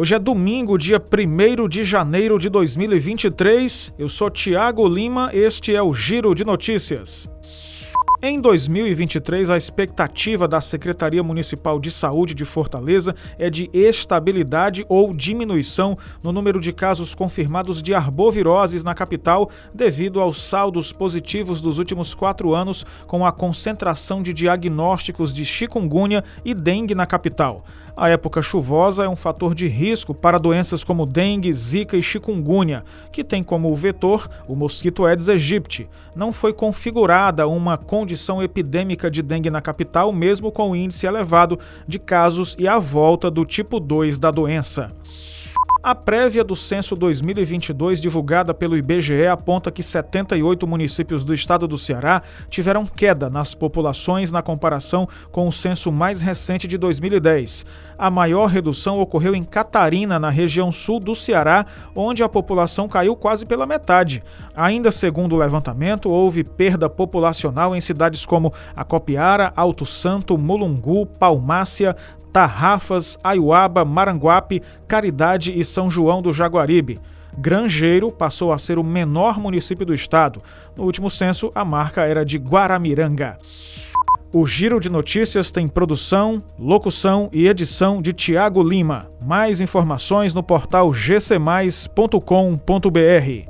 Hoje é domingo, dia 1 de janeiro de 2023. Eu sou Tiago Lima, este é o Giro de Notícias. Em 2023, a expectativa da Secretaria Municipal de Saúde de Fortaleza é de estabilidade ou diminuição no número de casos confirmados de arboviroses na capital, devido aos saldos positivos dos últimos quatro anos, com a concentração de diagnósticos de chikungunya e dengue na capital. A época chuvosa é um fator de risco para doenças como dengue, zika e chikungunya, que tem como vetor o mosquito Aedes aegypti. Não foi configurada uma condição epidêmica de dengue na capital, mesmo com o índice elevado de casos e a volta do tipo 2 da doença. A prévia do censo 2022, divulgada pelo IBGE, aponta que 78 municípios do estado do Ceará tiveram queda nas populações na comparação com o censo mais recente de 2010. A maior redução ocorreu em Catarina, na região sul do Ceará, onde a população caiu quase pela metade. Ainda segundo o levantamento, houve perda populacional em cidades como Acopiara, Alto Santo, Mulungu, Palmácia, Tarrafas, Aiuaba, Maranguape, Caridade e São João do Jaguaribe. Grangeiro passou a ser o menor município do estado. No último censo, a marca era de Guaramiranga. O Giro de Notícias tem produção, locução e edição de Tiago Lima. Mais informações no portal gcmais.com.br.